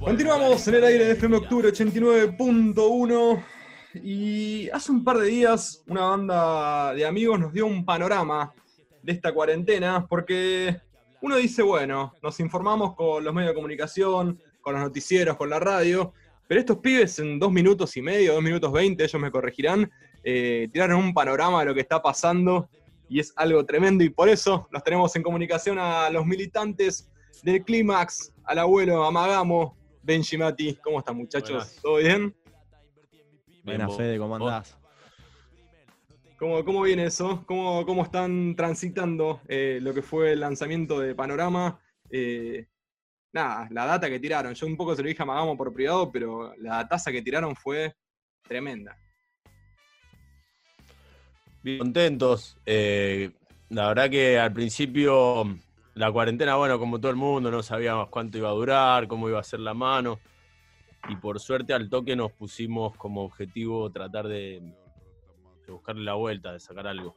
Continuamos en el aire de FM Octubre 89.1 y hace un par de días una banda de amigos nos dio un panorama de esta cuarentena porque uno dice, bueno, nos informamos con los medios de comunicación, con los noticieros, con la radio, pero estos pibes en dos minutos y medio, dos minutos veinte, ellos me corregirán, eh, tiraron un panorama de lo que está pasando y es algo tremendo y por eso los tenemos en comunicación a los militantes del Clímax, al abuelo Amagamo, Benji Mati. ¿Cómo están muchachos? ¿Todo bien? Buenas, Fede, ¿cómo andás? ¿Cómo, ¿Cómo, viene eso? ¿Cómo, cómo están transitando eh, lo que fue el lanzamiento de Panorama? Eh, nada, la data que tiraron. Yo un poco se lo dije a Magamo por privado, pero la tasa que tiraron fue tremenda. Bien contentos. Eh, la verdad que al principio la cuarentena, bueno, como todo el mundo, no sabíamos cuánto iba a durar, cómo iba a ser la mano. Y por suerte al toque nos pusimos como objetivo tratar de, buscarle la vuelta, de sacar algo.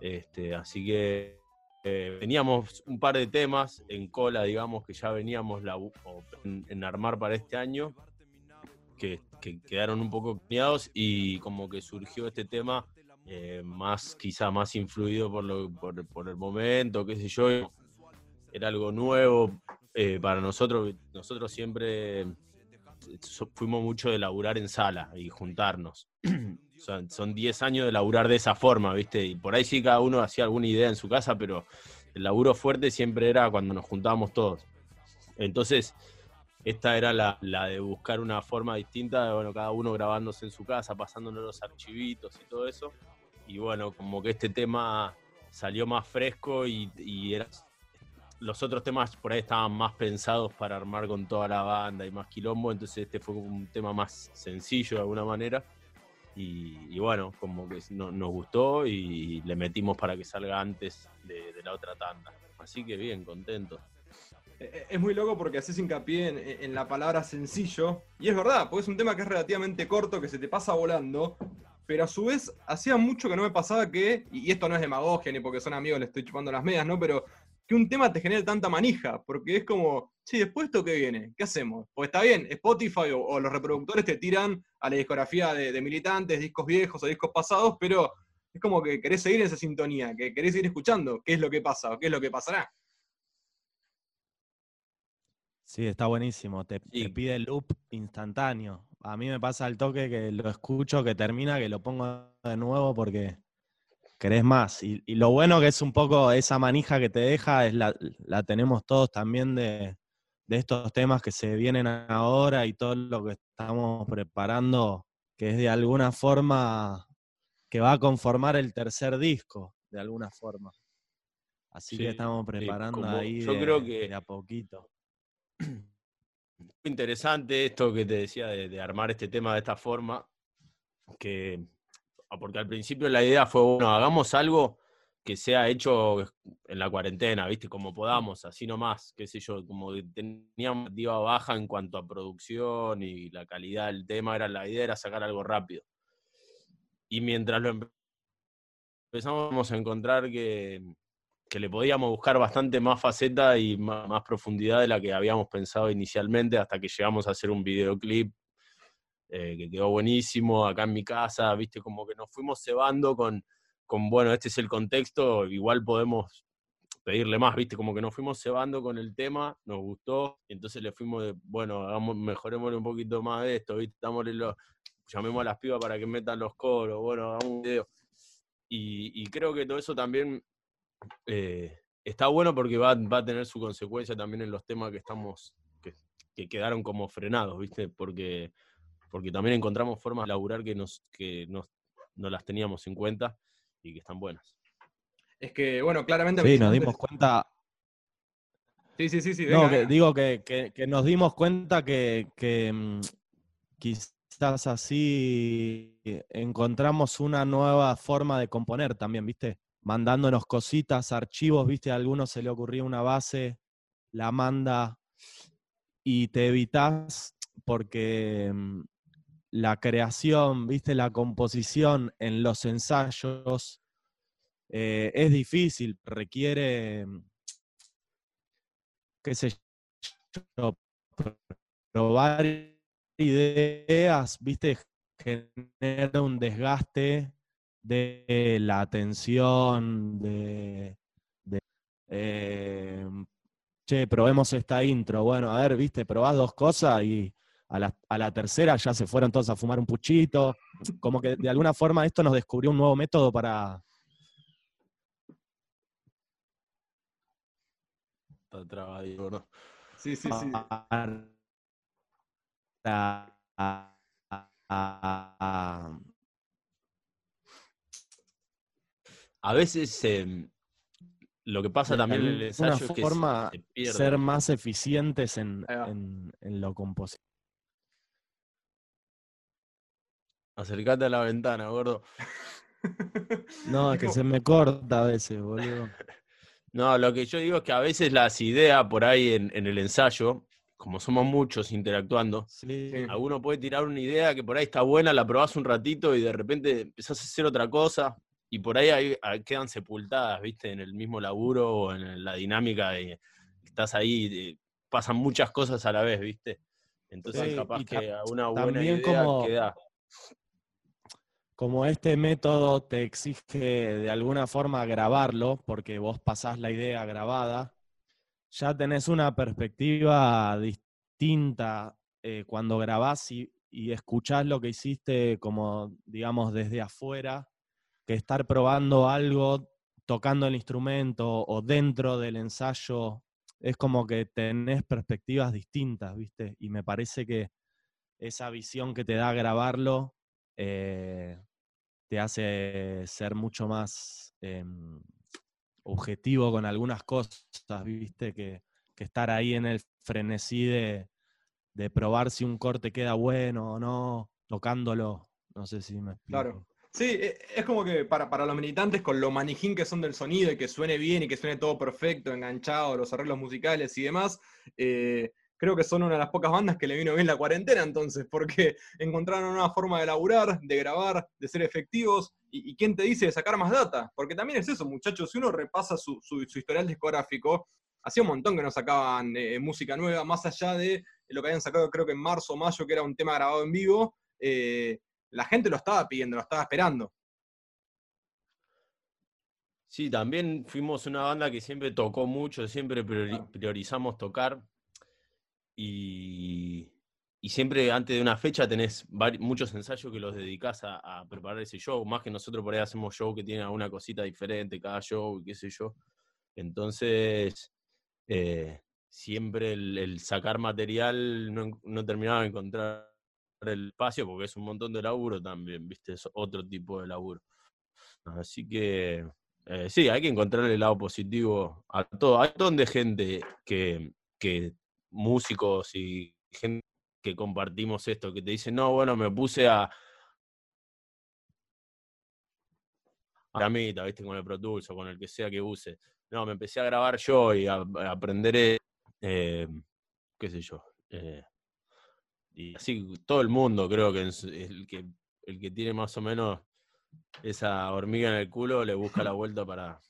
Este, así que eh, teníamos un par de temas en cola, digamos, que ya veníamos en, armar para este año, que, quedaron un poco planeados y como que surgió este tema eh, más, quizá más influido por, lo, por, por el momento, qué sé yo era algo nuevo eh, para nosotros. Nosotros siempre fuimos mucho de laburar en sala y juntarnos. son 10 años de laburar de esa forma, ¿viste? Y por ahí sí cada uno hacía alguna idea en su casa, pero el laburo fuerte siempre era cuando nos juntábamos todos. Entonces, esta era la, de buscar una forma distinta, bueno, cada uno grabándose en su casa, pasándonos los archivitos y todo eso. Y bueno, como que este tema salió más fresco y, y era los otros temas por ahí estaban más pensados para armar con toda la banda y más quilombo, entonces este fue un tema más sencillo de alguna manera. Y, bueno, como que nos gustó y le metimos para que salga antes de, la otra tanda. Así que bien, contento. Eh, eh, es muy loco porque haces hincapié en, la palabra sencillo, y es verdad, porque es un tema que es relativamente corto, que se te pasa volando, pero a su vez hacía mucho que no me pasaba que, y esto no es demagogia ni porque son amigos le estoy chupando las medias, ¿no? Pero que un tema te genere tanta manija, porque es como, sí, después esto qué viene, ¿qué hacemos? Pues está bien, Spotify o, los reproductores te tiran a la discografía de, militantes, discos viejos o discos pasados, pero es como que querés seguir en esa sintonía, que querés seguir escuchando qué es lo que pasa o qué es lo que pasará. Sí, está buenísimo. Te, te, pide el loop instantáneo. A mí me pasa el toque que lo escucho, que termina, que lo pongo de nuevo porque querés más. Y, lo bueno que es un poco esa manija que te deja, es la, la tenemos todos también de, estos temas que se vienen ahora y todo lo que estamos preparando, que es de alguna forma que va a conformar el tercer disco, de alguna forma. Así que estamos preparando ahí yo creo que de a poquito. Interesante esto que te decía de armar este tema de esta forma, que porque al principio la idea fue, bueno, hagamos algo que sea hecho en la cuarentena, ¿viste? Como podamos, así nomás, qué sé yo, como teníamos diva baja en cuanto a producción y la calidad del tema, era la idea era sacar algo rápido. Y mientras lo empezamos a encontrar que, que le podíamos buscar bastante más faceta y más, más, profundidad de la que habíamos pensado inicialmente, hasta que llegamos a hacer un videoclip eh, que quedó buenísimo acá en mi casa, viste, como que nos fuimos cebando con, con, bueno, este es el contexto, igual podemos pedirle más, viste, como que nos fuimos cebando con el tema, nos gustó, y entonces le fuimos de, bueno, hagamos, mejorémosle un poquito más de esto, viste, lo, llamemos a las pibas para que metan los coros, bueno, hagamos un video. Y, creo que todo eso también eh, está bueno porque va, va, a tener su consecuencia también en los temas que estamos, que, que quedaron como frenados, viste, porque porque también encontramos formas de laburar que, nos, que no las teníamos en cuenta y que están buenas. Es que, bueno, claramente... Sí, nos dimos cuenta... Sí, sí, sí, sí. no, digo que, nos dimos cuenta que, mm, quizás así encontramos una nueva forma de componer también, ¿viste? Mandándonos cositas, archivos, ¿viste? A algunos se le ocurría una base, la manda y te evitas porque mm, la creación, viste, la composición en los ensayos eh, es difícil, requiere, qué sé yo, probar ideas, viste, genera un desgaste de la atención, de, eh, che, probemos esta intro. Bueno, a ver, viste, probás dos cosas y a la, a la, tercera ya se fueron todos a fumar un puchito. Como que de alguna forma esto nos descubrió un nuevo método para. Está trabado, ¿no? Sí, sí, sí. A veces em, lo que pasa también en el ensayo es que forma ser más eficientes en, lo compositivo. Acercate a la ventana, gordo. No, es que se me corta a veces, boludo. No, lo que yo digo es que a veces las ideas por ahí en, el ensayo, como somos muchos interactuando, alguno puede tirar una idea que por ahí está buena, la probás un ratito y de repente empezás a hacer otra cosa y por ahí, quedan sepultadas, ¿viste? En el mismo laburo o en la dinámica de estás ahí, pasan muchas cosas a la vez, ¿viste? Entonces capaz que una buena idea como, queda. Como este método te exige de alguna forma grabarlo, porque vos pasás la idea grabada, ya tenés una perspectiva distinta eh, cuando grabás y, y escuchás lo que hiciste como, digamos, desde afuera que estar probando algo, tocando el instrumento o dentro del ensayo, es como que tenés perspectivas distintas, ¿viste? Y me parece que esa visión que te da grabarlo eh, te hace ser mucho más em, objetivo con algunas cosas, ¿viste? Que, estar ahí en el frenesí de, de, probar si un corte queda bueno o no, tocándolo. No sé si me explico. Claro. Sí, e, es como que para, para, los militantes, con lo manijín que son del sonido y que suene bien y que suene todo perfecto, enganchado, los arreglos musicales y demás, eh, creo que son una de las pocas bandas que le vino bien la cuarentena entonces, porque encontraron una forma de laburar, de grabar, de ser efectivos, y, quién te dice de sacar más data, porque también es eso, muchachos, si uno repasa su, su, historial discográfico, hacía un montón que no sacaban eh, música nueva, más allá de lo que habían sacado creo que en marzo o mayo, que era un tema grabado en vivo, eh, la gente lo estaba pidiendo, lo estaba esperando. Sí, también fuimos una banda que siempre tocó mucho, siempre priorizamos tocar. Y, siempre antes de una fecha tenés muchos ensayos que los dedicás a, preparar ese show, más que nosotros por ahí hacemos show que tienen alguna cosita diferente cada show y qué sé yo. Entonces, eh, siempre el, sacar material no, no terminaba de encontrar el espacio porque es un montón de laburo también, ¿viste? Es otro tipo de laburo. Así que eh, sí, hay que encontrar el lado positivo a todo. Hay un montón de gente que, que músicos y gente que compartimos esto, que te dicen, no, bueno, me puse a, a mitad, ¿viste? Con el Pro o con el que sea que use. No, me empecé a grabar yo y a, aprender, eh, qué sé yo, eh, y así todo el mundo creo que es el que, el que tiene más o menos esa hormiga en el culo le busca la vuelta para,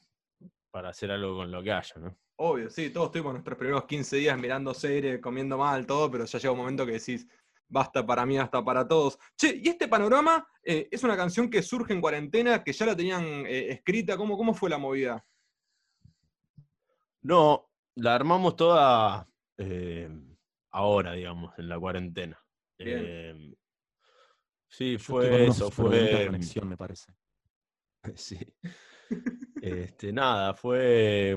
para hacer algo con lo que haya, ¿no? Obvio, sí, todos estuvimos nuestros primeros 15 días mirando series, comiendo mal, todo, pero ya llega un momento que decís, basta para mí, hasta para todos. Che, y este panorama eh, es una canción que surge en cuarentena, que ya la tenían eh, escrita, ¿Cómo, ¿cómo fue la movida? No, la armamos toda eh, ahora, digamos, en la cuarentena. Sí, fue eso, fue. conexión, me parece. sí. este, nada, fue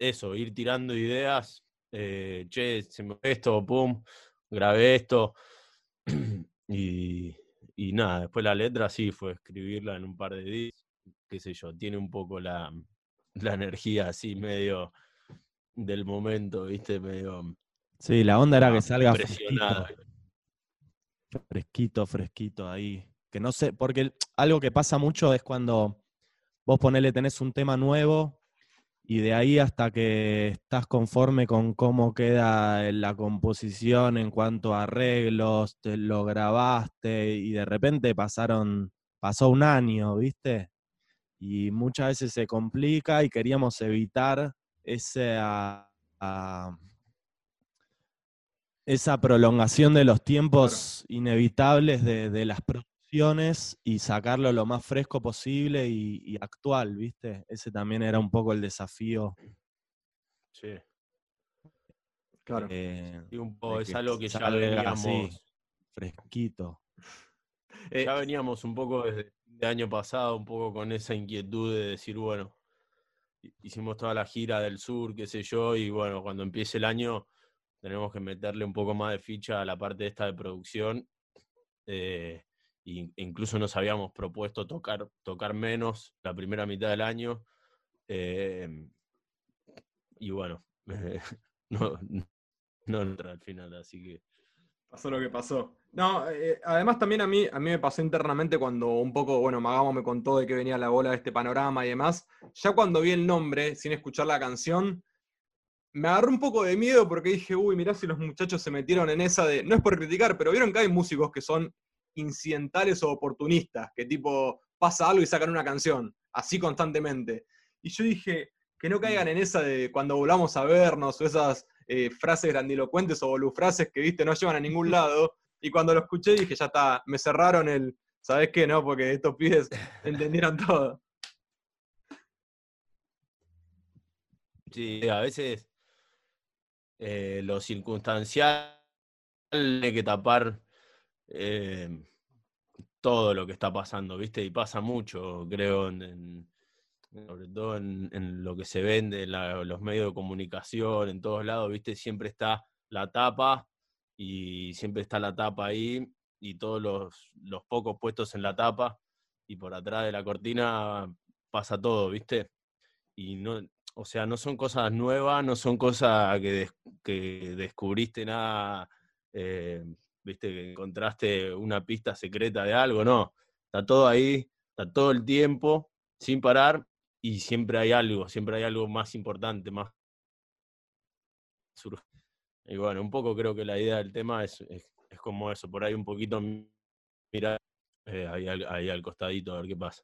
eso, ir tirando ideas. Eh, che, se me esto, pum, grabé esto. y, y nada, después la letra sí fue escribirla en un par de días. Qué sé yo, tiene un poco la, la energía así medio del momento, ¿viste? Medio Sí, la onda era que salga fresquito. Fresquito, fresquito ahí. Que no sé, porque algo que pasa mucho es cuando vos ponele, tenés un tema nuevo y de ahí hasta que estás conforme con cómo queda la composición en cuanto a arreglos, te lo grabaste y de repente pasaron, pasó un año, ¿viste? Y muchas veces se complica y queríamos evitar ese esa prolongación de los tiempos inevitables de, las y sacarlo lo más fresco posible y, actual, ¿viste? Ese también era un poco el desafío. Sí. Claro. Eh, y un poco, es algo que ya veníamos. fresquito. Eh, ya veníamos un poco desde el año pasado, un poco con esa inquietud de decir, bueno, hicimos toda la gira del sur, qué sé yo, y bueno, cuando empiece el año tenemos que meterle un poco más de ficha a la parte esta de producción. Eh, incluso nos habíamos propuesto tocar, tocar menos la primera mitad del año. Em, y bueno, no, no entra al final, así que. Pasó lo que pasó. No, eh, además también a mí, a mí me pasó internamente cuando un poco, bueno, Magamo me contó de que venía la bola de este panorama y demás. Ya cuando vi el nombre, sin escuchar la canción, me agarró un poco de miedo porque dije, uy, mirá si los muchachos se metieron en esa de. No es por criticar, pero vieron que hay músicos que son incidentales o oportunistas, que tipo pasa algo y sacan una canción, así constantemente. Y yo dije, que no caigan en esa de cuando volvamos a vernos o esas eh, frases grandilocuentes o bolufrases que, viste, no llevan a ningún lado. Y cuando lo escuché dije, ya está, me cerraron el, ¿sabes qué? No, porque estos pibes entendieron todo. Sí, a veces eh, lo circunstancial tiene que tapar eh, todo lo que está pasando, ¿viste? Y pasa mucho, creo, en, sobre todo en, lo que se vende, en los medios de comunicación, en todos lados, ¿viste? Siempre está la tapa y siempre está la tapa ahí y todos los, los pocos puestos en la tapa y por atrás de la cortina pasa todo, ¿viste? Y no, o sea, no son cosas nuevas, no son cosas que, descubriste nada, eh, viste, que encontraste una pista secreta de algo, no. Está todo ahí, está todo el tiempo, sin parar, y siempre hay algo, siempre hay algo más importante, más... Y bueno, un poco creo que la idea del tema es, es, como eso, por ahí un poquito mirar eh, ahí, ahí al costadito a ver qué pasa.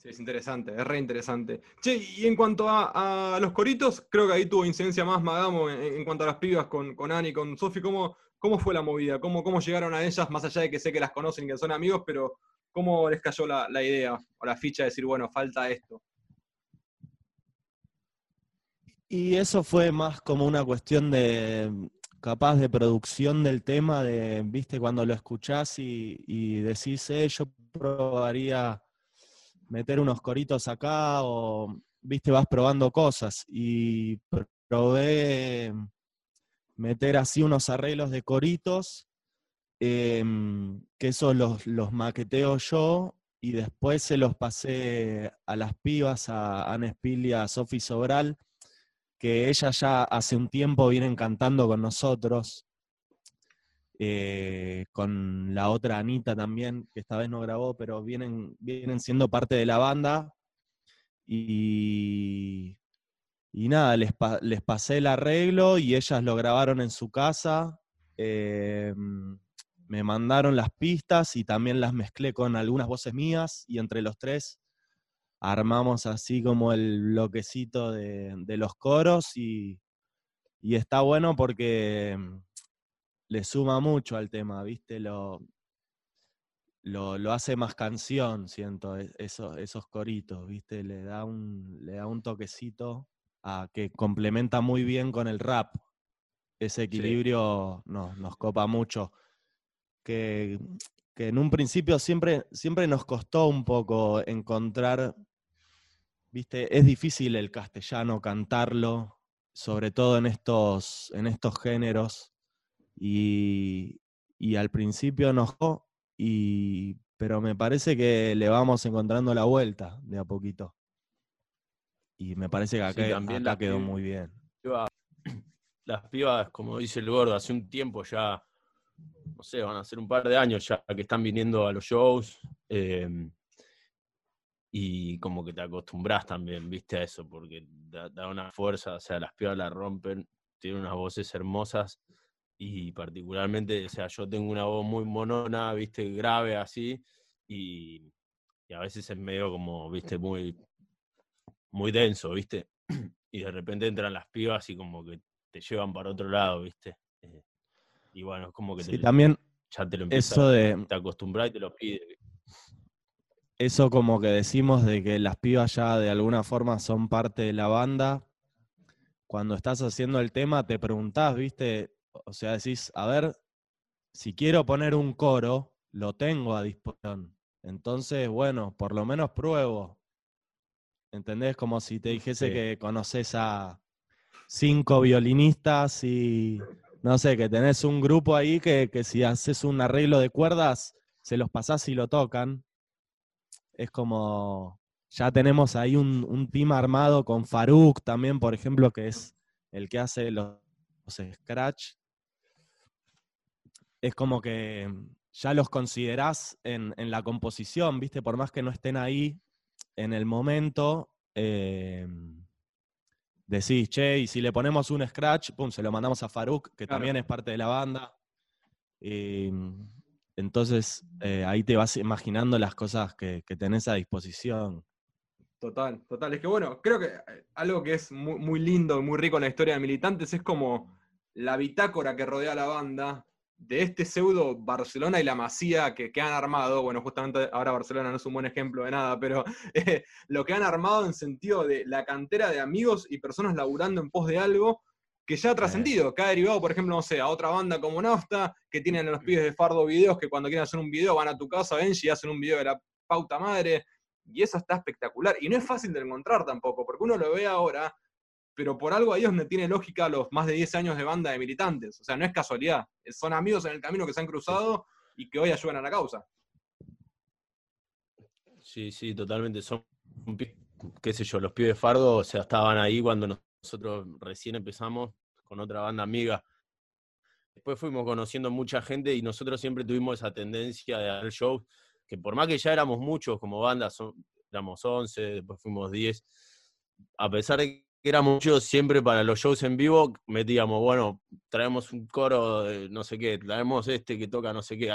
Sí, es interesante, es re interesante. Che, y en cuanto a, los coritos, creo que ahí tuvo incidencia más Magamo en, cuanto a las pibas con, con Ani, con Sofi. ¿cómo, ¿Cómo fue la movida? ¿Cómo, ¿Cómo llegaron a ellas? Más allá de que sé que las conocen y que son amigos, pero ¿cómo les cayó la, idea o la ficha de decir, bueno, falta esto? Y eso fue más como una cuestión de capaz de producción del tema, de, viste, cuando lo escuchás y, y decís, eh, yo probaría meter unos coritos acá o, viste, vas probando cosas. Y probé meter así unos arreglos de coritos, em, que esos los, los maqueteo yo y después se los pasé a las pibas, a Ana Espilia, a Sofi Sobral, que ellas ya hace un tiempo vienen cantando con nosotros. Eh, con la otra Anita también, que esta vez no grabó, pero vienen, vienen siendo parte de la banda. Y, y nada, les, les, pasé el arreglo y ellas lo grabaron en su casa. Eh, me mandaron las pistas y también las mezclé con algunas voces mías y entre los tres armamos así como el bloquecito de, de los coros y, y está bueno porque le suma mucho al tema, ¿viste? Lo, lo, hace más canción, siento, e, esos, esos coritos, ¿viste? Le da un, le da un toquecito a, que complementa muy bien con el rap. Ese equilibrio nos copa mucho. Que, que, en un principio siempre, siempre nos costó un poco encontrar, ¿viste? Es difícil el castellano cantarlo, sobre todo en estos, en estos géneros y, al principio enojó, y, pero me parece que le vamos encontrando la vuelta de a poquito. Y me parece que acá, acá quedó muy bien. Las pibas, como dice el gordo, hace un tiempo ya, no sé, van a ser un par de años ya que están viniendo a los shows. Em, y como que te acostumbras también, viste, a eso, porque da, da, una fuerza, o sea, las pibas la rompen, tienen unas voces hermosas y particularmente, o sea, yo tengo una voz muy monona, viste, grave así, y, a veces es medio como, viste, muy, muy denso, viste, y de repente entran las pibas y como que te llevan para otro lado, ¿viste? Eh, y bueno, es como que sí, también ya te lo eso de, te acostumbras y te lo pide. Eso como que decimos de que las pibas ya de alguna forma son parte de la banda. Cuando estás haciendo el tema te preguntás, ¿viste? O sea, decís, a ver, si quiero poner un coro, lo tengo a disposición. Entonces, bueno, por lo menos pruebo. ¿Entendés? Como si te dijese que conoces a cinco violinistas y no sé, que tenés un grupo ahí que, que si haces un arreglo de cuerdas, se los pasás y lo tocan. Es como, ya tenemos ahí un, un team armado con Faruk también, por ejemplo, que es el que hace los, los scratch. Es como que ya los considerás en, en, la composición, ¿viste? Por más que no estén ahí en el momento, eh, decís, che, y si le ponemos un scratch, pum, se lo mandamos a Faruk, que también es parte de la banda. Y, entonces eh, ahí te vas imaginando las cosas que, que, tenés a disposición. Total, total. Es que bueno, creo que eh, algo que es muy, muy lindo, muy rico en la historia de Militantes es como la bitácora que rodea a la banda, de este pseudo Barcelona y la Masía que, que, han armado, bueno, justamente ahora Barcelona no es un buen ejemplo de nada, pero eh, lo que han armado en sentido de la cantera de amigos y personas laburando en pos de algo que ya ha trascendido, que ha derivado, por ejemplo, no sé, a otra banda como Nafta, que tienen a los pibes de Fardo videos que cuando quieren hacer un video van a tu casa, ven y hacen un video de la pauta madre, y eso está espectacular. Y no es fácil de encontrar tampoco, porque uno lo ve ahora pero por algo ahí es donde tiene lógica los más de 10 años de banda de militantes. O sea, no es casualidad. Son amigos en el camino que se han cruzado y que hoy ayudan a la causa. Sí, sí, totalmente. Son, qué sé yo, los pibes Fardo, o sea, estaban ahí cuando nosotros recién empezamos con otra banda amiga. Después fuimos conociendo mucha gente y nosotros siempre tuvimos esa tendencia de hacer shows, que por más que ya éramos muchos como banda, son, éramos 11, después fuimos 10, a pesar de era mucho siempre para los shows en vivo, metíamos, bueno, traemos un coro de no sé qué, traemos este que toca no sé qué,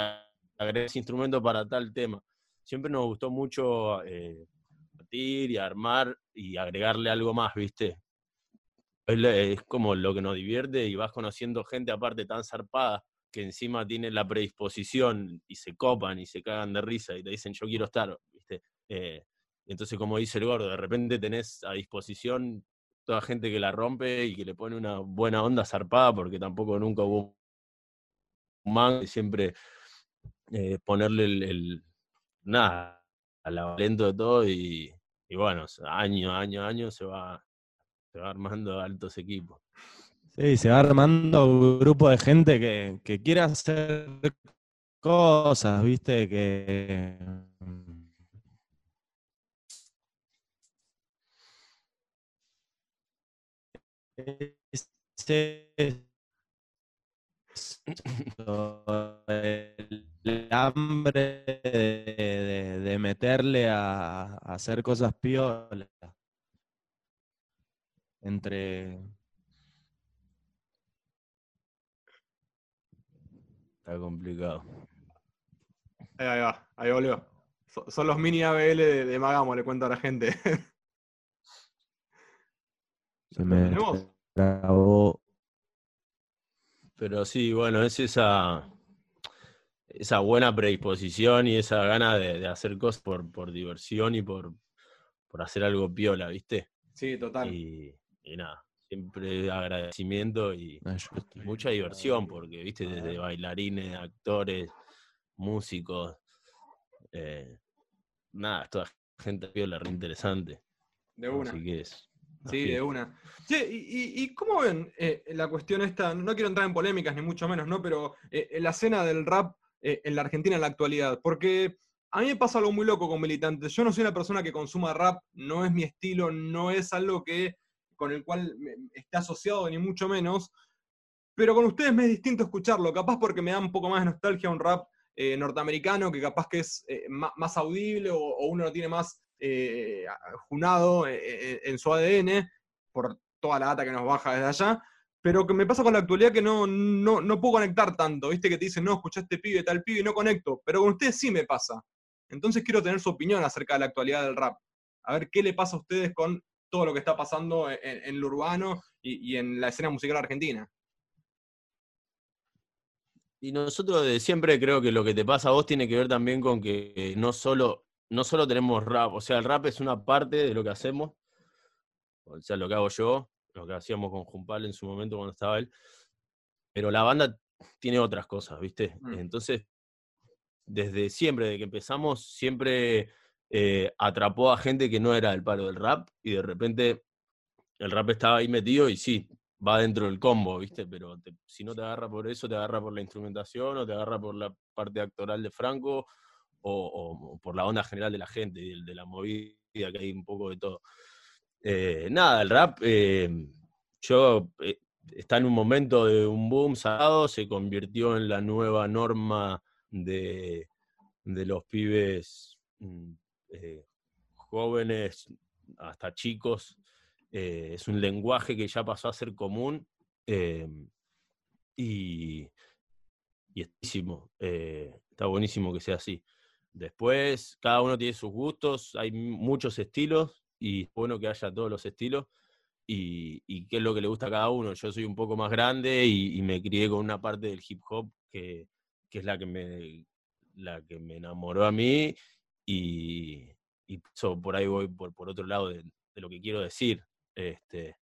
agregar instrumento para tal tema. Siempre nos gustó mucho eh, partir y armar y agregarle algo más, ¿viste? Es, es, como lo que nos divierte y vas conociendo gente aparte tan zarpada que encima tiene la predisposición y se copan y se cagan de risa y te dicen yo quiero estar, ¿viste? Eh, entonces, como dice el gordo, de repente tenés a disposición toda gente que la rompe y que le pone una buena onda zarpada, porque tampoco nunca hubo un man, siempre eh, ponerle el, nada, al lento de todo y, y, bueno, año, año, año se va, se va armando altos equipos. Sí, se va armando un grupo de gente que, que quiere hacer cosas, viste, que Este, el hambre de, de meterle a, a, hacer cosas piolas entre está complicado. Ahí, va ahí volvió son los mini ABL de, de Magamo le cuento a la gente Se me grabó. Pero sí, bueno, es esa, esa buena predisposición y esa gana de, de hacer cosas por, por diversión y por, por, hacer algo piola, ¿viste? Sí, total. Y, y nada, siempre agradecimiento y, y, mucha diversión, porque, ¿viste? Desde bailarines, actores, músicos, eh, nada, toda gente piola, re interesante. De una. Así que es, Sí, de una. Sí, y, y, cómo ven eh, la cuestión esta? No quiero entrar en polémicas, ni mucho menos, ¿no? Pero eh, la escena del rap eh, en la Argentina en la actualidad. Porque a mí me pasa algo muy loco con militantes. Yo no soy una persona que consuma rap, no es mi estilo, no es algo que con el cual esté asociado, ni mucho menos. Pero con ustedes me es distinto escucharlo, capaz porque me da un poco más de nostalgia un rap norteamericano, que capaz que es más, más, audible o, o uno lo tiene más eh, junado eh, eh, en su ADN por toda la data que nos baja desde allá, pero que me pasa con la actualidad que no, no, no puedo conectar tanto, ¿viste? Que te dicen, no, escuchaste pibe, tal pibe, y no conecto, pero con ustedes sí me pasa. Entonces quiero tener su opinión acerca de la actualidad del rap. A ver qué le pasa a ustedes con todo lo que está pasando en, en lo urbano y, en la escena musical argentina. Y nosotros de siempre creo que lo que te pasa a vos tiene que ver también con que no solo, no solo tenemos rap, o sea, el rap es una parte de lo que hacemos, o sea, lo que hago yo, lo que hacíamos con Jumpal en su momento cuando estaba él, pero la banda tiene otras cosas, ¿viste? Mm. Entonces, desde siempre, desde que empezamos, siempre eh, atrapó a gente que no era del palo del rap y de repente el rap estaba ahí metido y sí, va dentro del combo, ¿viste? Pero si no te agarra por eso, te agarra por la instrumentación o te agarra por la parte actoral de Franco o, por la onda general de la gente y de, la movida, que hay un poco de todo. Eh, nada, el rap, eh, yo está en un momento de un boom salado, se convirtió en la nueva norma de, de los pibes mm, eh, jóvenes hasta chicos. Eh, es un lenguaje que ya pasó a ser común y, y eh, está buenísimo que sea así. Después, cada uno tiene sus gustos, hay muchos estilos y es bueno que haya todos los estilos y, qué es lo que le gusta a cada uno. Yo soy un poco más grande y, me crié con una parte del hip hop que, es la que me, la que me enamoró a mí y, por ahí voy por, otro lado de, lo que quiero decir. Este,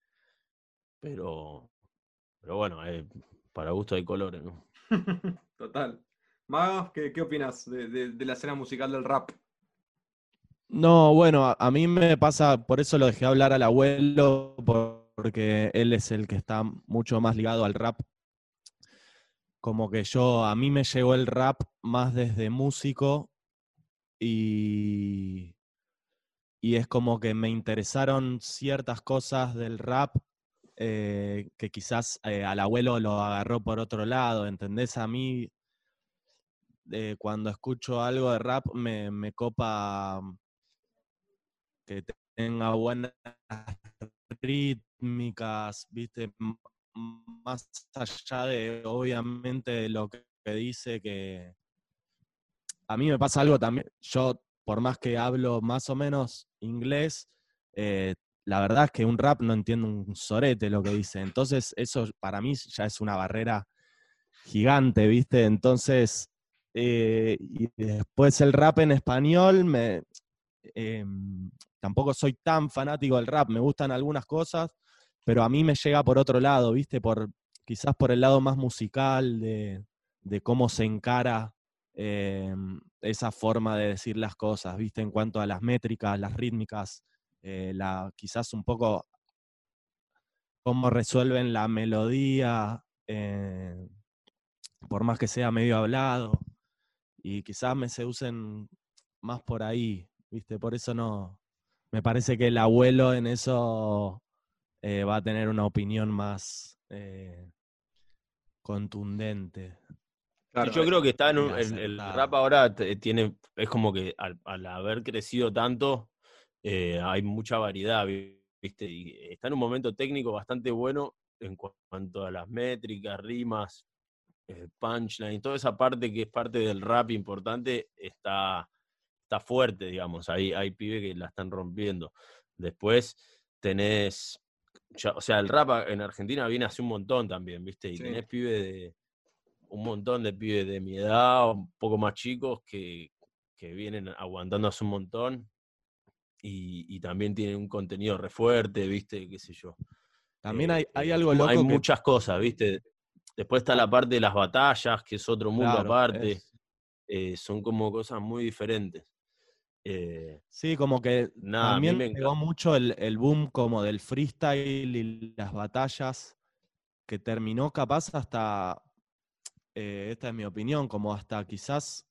pero, pero bueno, eh, para gusto hay colores, ¿no? Total. Magos, ¿qué, qué opinas de, la escena musical del rap? No, bueno, a, mí me pasa, por eso lo dejé hablar al abuelo, porque él es el que está mucho más ligado al rap. Como que yo, a mí me llegó el rap más desde músico y, y es como que me interesaron ciertas cosas del rap eh, que quizás eh, al abuelo lo agarró por otro lado, ¿entendés? A mí, cuando escucho algo de rap, me, copa que tenga buenas rítmicas, viste, más allá de obviamente lo que dice que a mí me pasa algo también, yo por más que hablo más o menos inglés, eh, la verdad es que un rap no entiendo un sorete lo que dice, entonces eso para mí ya es una barrera gigante, viste, entonces... Eh, y después el rap en español me, em, tampoco soy tan fanático del rap, me gustan algunas cosas, pero a mí me llega por otro lado, ¿viste? Por, quizás por el lado más musical de, cómo se encara em, esa forma de decir las cosas, ¿viste? En cuanto a las métricas, las rítmicas, eh, la, quizás un poco cómo resuelven la melodía, eh, por más que sea medio hablado, y quizás me se usen más por ahí, ¿viste? Por eso no, me parece que el abuelo en eso eh, va a tener una opinión más eh, contundente. yo creo que está en el, rap ahora tiene, es como que al, haber crecido tanto, eh, hay mucha variedad, ¿viste? Y está en un momento técnico bastante bueno en cuanto a las métricas, rimas, punchline, toda esa parte que es parte del rap importante está, fuerte, digamos. Hay, hay pibes que la están rompiendo. Después tenés. o sea, el rap en Argentina viene hace un montón también, ¿viste? Y tenés pibes de. Un montón de pibes de mi edad, un poco más chicos, que, vienen aguantando hace un montón. Y, también tienen un contenido re fuerte, ¿viste? ¿Qué sé yo? También hay, hay eh, algo loco. Hay muchas cosas, ¿viste? Después está la parte de las batallas, que es otro mundo aparte. Eh, son como cosas muy diferentes. Eh, sí, como que también me pegó mucho el, boom como del freestyle y las batallas, que terminó capaz hasta, eh, esta es mi opinión, como hasta quizás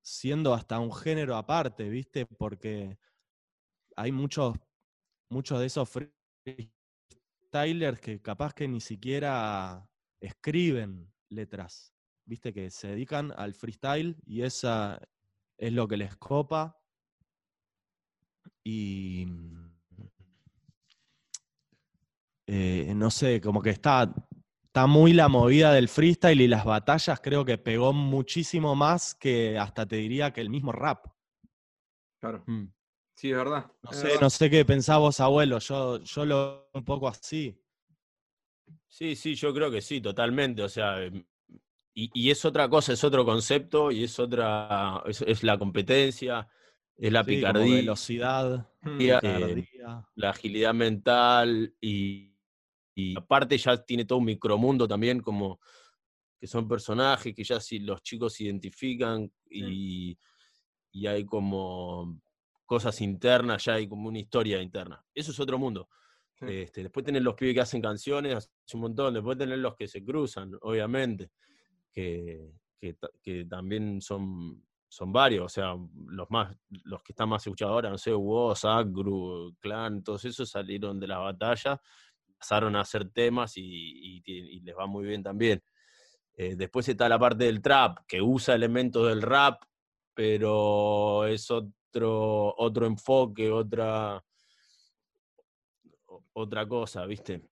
siendo hasta un género aparte, ¿viste? Porque hay muchos, muchos de esos freestylers que capaz que ni siquiera escriben letras, ¿viste? Que se dedican al freestyle y esa es lo que les copa y eh, no sé, como que está, está muy la movida del freestyle y las batallas creo que pegó muchísimo más que hasta te diría que el mismo rap. Claro. Mm. Sí, es verdad. No sé, no sé qué pensás vos, abuelo. Yo, yo lo un poco así. Sí, sí, yo creo que sí, totalmente. O sea, em, y, es otra cosa, es otro concepto y es otra, es, la competencia, es la picardía. velocidad, mm. la agilidad mental y, aparte ya tiene todo un micromundo también como que son personajes que ya si los chicos se identifican y, y hay como cosas internas, ya hay como una historia interna. Eso es otro mundo. Este, después tener los pibes que hacen canciones, hace un montón. Después tener los que se cruzan, obviamente, que, que, también son, son varios. O sea, los, más, los que están más escuchados ahora, no sé, Woz, Agru, Clan, todos esos salieron de la batalla, pasaron a hacer temas y, les va muy bien también. Eh, después está la parte del trap, que usa elementos del rap, pero es otro, otro enfoque, otra otra cosa, ¿viste?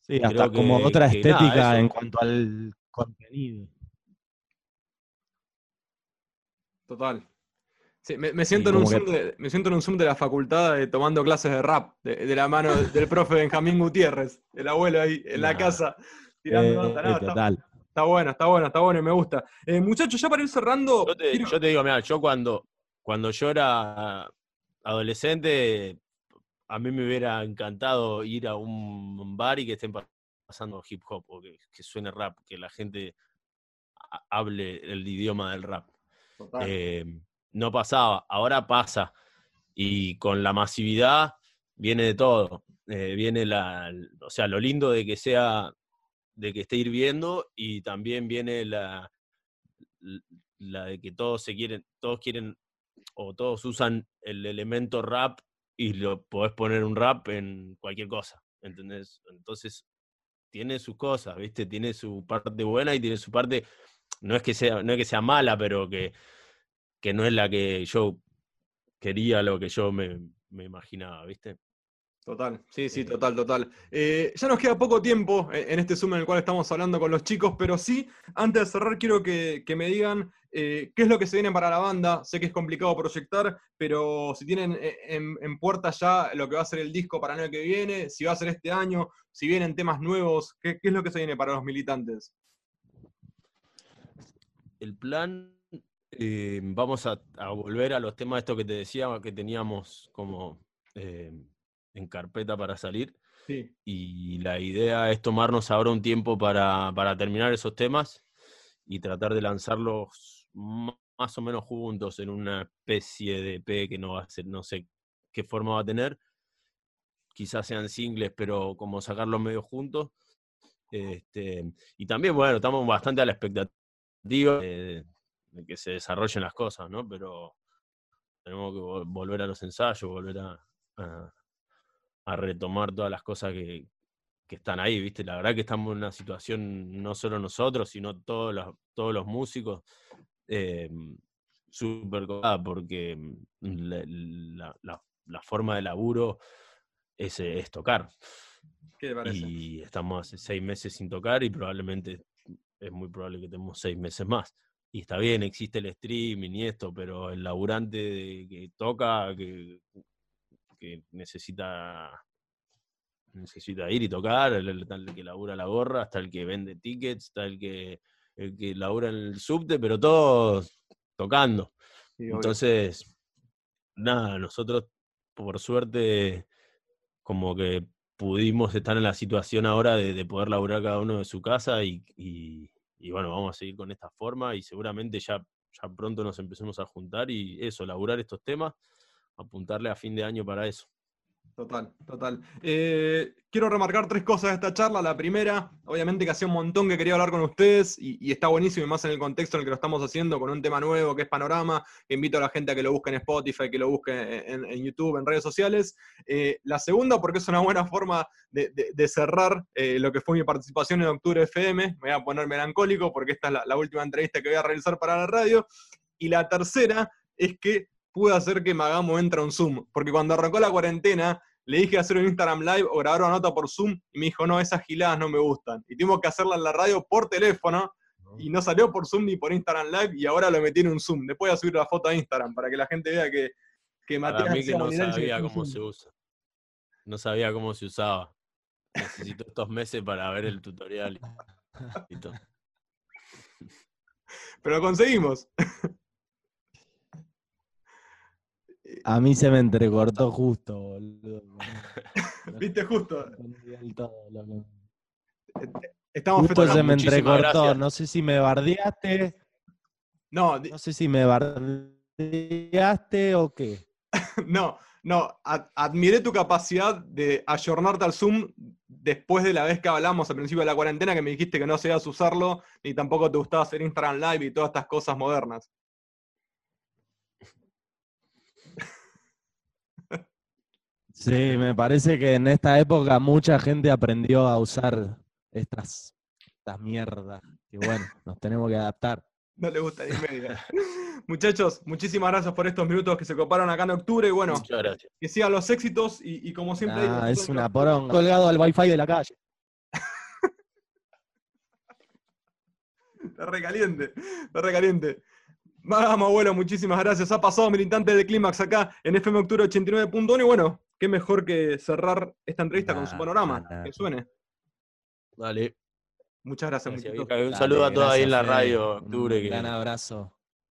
Sí, hasta como otra estética en cuanto al contenido. Total. me, siento en un zoom de, me siento en un Zoom de la facultad eh, tomando clases de rap, de, la mano del profe Benjamín Gutiérrez, el abuelo ahí en la casa, tirando eh, eh, total. Está, bueno, está bueno, está bueno y me gusta. muchachos, ya para ir cerrando. Yo te, digo, mira, yo cuando, cuando yo era adolescente, a mí me hubiera encantado ir a un bar y que estén pasando hip hop o que, suene rap, que la gente hable el idioma del rap. Em, no pasaba, ahora pasa. Y con la masividad viene de todo. Eh, viene la, o sea, lo lindo de que sea, de que esté hirviendo y también viene la, la de que todos se quieren, todos quieren o todos usan el elemento rap y lo podés poner un rap en cualquier cosa, ¿entendés? Entonces, tiene sus cosas, ¿viste? Tiene su parte buena y tiene su parte, no es que sea, no es que sea mala, pero que, que no es la que yo quería, lo que yo me, me imaginaba, ¿viste? Total, sí, sí, total, total. Eh, ya nos queda poco tiempo en este Zoom en el cual estamos hablando con los chicos, pero sí, antes de cerrar, quiero que, me digan eh, qué es lo que se viene para la banda. Sé que es complicado proyectar, pero si tienen eh, en, puerta ya lo que va a ser el disco para el año que viene, si va a ser este año, si vienen temas nuevos, ¿qué, es lo que se viene para los militantes? El plan, vamos a, volver a los temas estos que te decía que teníamos como en carpeta para salir. Y la idea es tomarnos ahora un tiempo para, terminar esos temas y tratar de lanzarlos más o menos juntos en una especie de EP que no va a ser, no sé qué forma va a tener. Quizás sean singles, pero como sacarlos medio juntos. Este, y también, bueno, estamos bastante a la expectativa de, que se desarrollen las cosas, ¿no? Pero tenemos que volver a los ensayos, volver a a retomar todas las cosas que, están ahí, ¿viste? La verdad que estamos en una situación, no solo nosotros, sino todos los, todos los músicos, eh, súper porque mm, la, forma de laburo es, es tocar. ¿Qué te parece? Y estamos hace seis meses sin tocar y probablemente es muy probable que tengamos seis meses más. Y está bien, existe el streaming y esto, pero el laburante que toca, que que necesita necesita ir y tocar, el, que labura la gorra, hasta el que vende tickets, hasta el que, el que labura en el subte, pero todos tocando. Entonces, nada, nosotros por suerte como que pudimos estar en la situación ahora de, poder laburar cada uno de su casa y, y, bueno, vamos a seguir con esta forma y seguramente ya, ya pronto nos empecemos a juntar y eso, laburar estos temas apuntarle a fin de año para eso. Total, total. Eh, quiero remarcar tres cosas de esta charla. La primera, obviamente que hacía un montón que quería hablar con ustedes y, está buenísimo y más en el contexto en el que lo estamos haciendo con un tema nuevo que es Panorama. invito a la gente a que lo busque en Spotify, que lo busque en, YouTube, en redes sociales. Eh, la segunda, porque es una buena forma de, cerrar eh, lo que fue mi participación en Octubre FM. Me voy a poner melancólico porque esta es la última entrevista que voy a realizar para la radio. Y la tercera es que pude hacer que Magamo entre a un Zoom. Porque cuando arrancó la cuarentena, le dije hacer un Instagram Live o grabar una nota por Zoom y me dijo, no, esas giladas no me gustan. Y tuvimos que hacerla en la radio por teléfono y no salió por Zoom ni por Instagram Live y ahora lo metí en un Zoom. Después voy a subir la foto a Instagram para que la gente vea que, que Matías... Para mí que no sabía cómo se usa. No sabía cómo se usaba. Necesito estos meses para ver el tutorial. Pero lo conseguimos. A mí se me entrecortó justo, boludo. Viste justo. Estamos justo se me entrecortó. No sé si me bardeaste. No, no sé si me bardeaste o qué. no, no. admiré tu capacidad de ayornarte al Zoom después de la vez que hablamos al principio de la cuarentena, que me dijiste que no sabías usarlo, ni tampoco te gustaba hacer Instagram Live y todas estas cosas modernas. Sí, me parece que en esta época mucha gente aprendió a usar estas, estas mierdas. Y bueno, nos tenemos que adaptar. No le gusta ni media. Muchachos, muchísimas gracias por estos minutos que se coparon acá en octubre. Y bueno, que sigan los éxitos y, como siempre. Ah, es una poronga. Colgado al wifi de la calle. está recaliente, está recaliente. Vamos, abuelo, muchísimas gracias. Ha pasado militante de Clímax acá en FM Octubre 89.1 y bueno, qué mejor que cerrar esta entrevista con su panorama, que suene. Dale. Muchas gracias, Un saludo a todos ahí en la radio, Octubre. Un gran abrazo.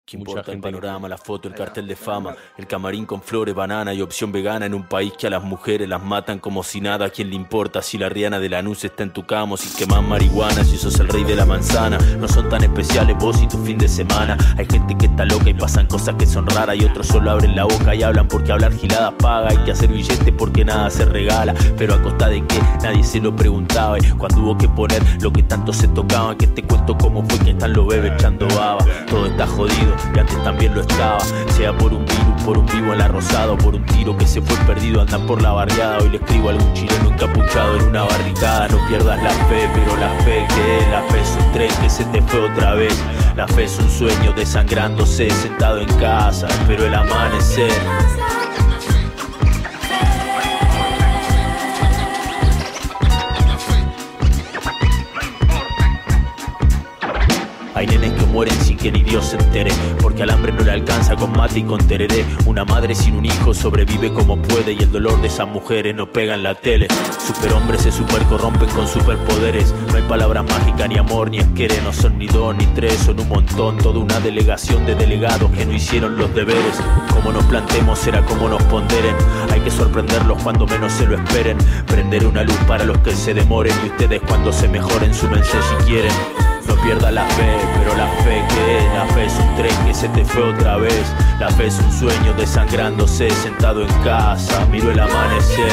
¿Qué importa el panorama, la foto, el cartel de fama, el camarín con flores, banana y opción vegana en un país que a las mujeres las matan como si nada? ¿A quién le importa si la Riana de la Nuz está en tu cama si quemas marihuana, si sos el rey de la manzana? No son tan especiales vos y tu fin de semana. Hay gente que está loca y pasan cosas que son raras y otros solo abren la boca y hablan porque hablar giladas paga. Hay que hacer billetes porque nada se regala, pero a costa de que nadie se lo preguntaba. Y cuando hubo que poner lo que tanto se tocaba, que te cuento cómo fue que están los bebés echando baba. Todo está jodido y antes también lo estaba. Sea por un virus, por un vivo en la rosada, por un tiro que se fue perdido, andan por la barriada. Hoy le escribo a algún chileno encapuchado en una barricada. No pierdas la fe, pero la fe que la fe es un tren que se te fue otra vez. La fe es un sueño desangrándose, sentado en casa, pero el amanecer. Hay nenes que mueren que ni Dios se entere, porque al hambre no le alcanza con mate y con tereré. Una madre sin un hijo sobrevive como puede y el dolor de esas mujeres no pega en la tele. Superhombres se super corrompen con superpoderes. No hay palabra mágica, ni amor, ni esquere. No son ni dos ni tres, son un montón. Toda una delegación de delegados que no hicieron los deberes. Como nos plantemos será como nos ponderen. Hay que sorprenderlos cuando menos se lo esperen. Prender una luz para los que se demoren y ustedes cuando se mejoren súmense si quieren. No pierda la fe, pero la fe que la fe es un tren que se te fue otra vez. La fe es un sueño desangrándose sentado en casa, miro el amanecer.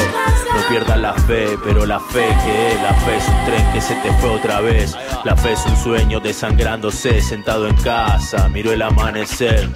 No pierda la fe, pero la fe que la fe es un tren que se te fue otra vez. La fe es un sueño desangrándose sentado en casa, miro el amanecer.